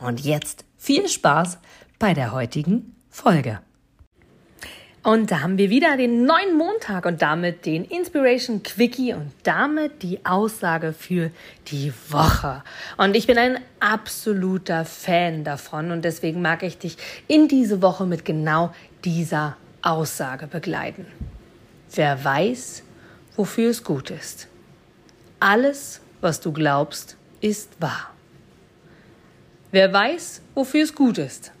Und jetzt viel Spaß bei der heutigen Folge. Und da haben wir wieder den neuen Montag und damit den Inspiration Quickie und damit die Aussage für die Woche. Und ich bin ein absoluter Fan davon und deswegen mag ich dich in diese Woche mit genau dieser Aussage begleiten. Wer weiß, wofür es gut ist. Alles, was du glaubst, ist wahr. Wer weiß, wofür es gut ist.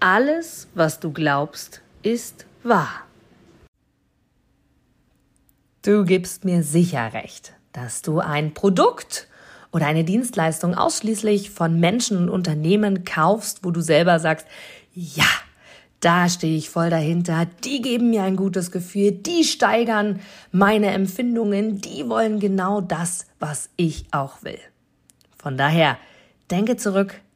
Alles, was du glaubst, ist wahr. Du gibst mir sicher recht, dass du ein Produkt oder eine Dienstleistung ausschließlich von Menschen und Unternehmen kaufst, wo du selber sagst, ja, da stehe ich voll dahinter, die geben mir ein gutes Gefühl, die steigern meine Empfindungen, die wollen genau das, was ich auch will. Von daher, denke zurück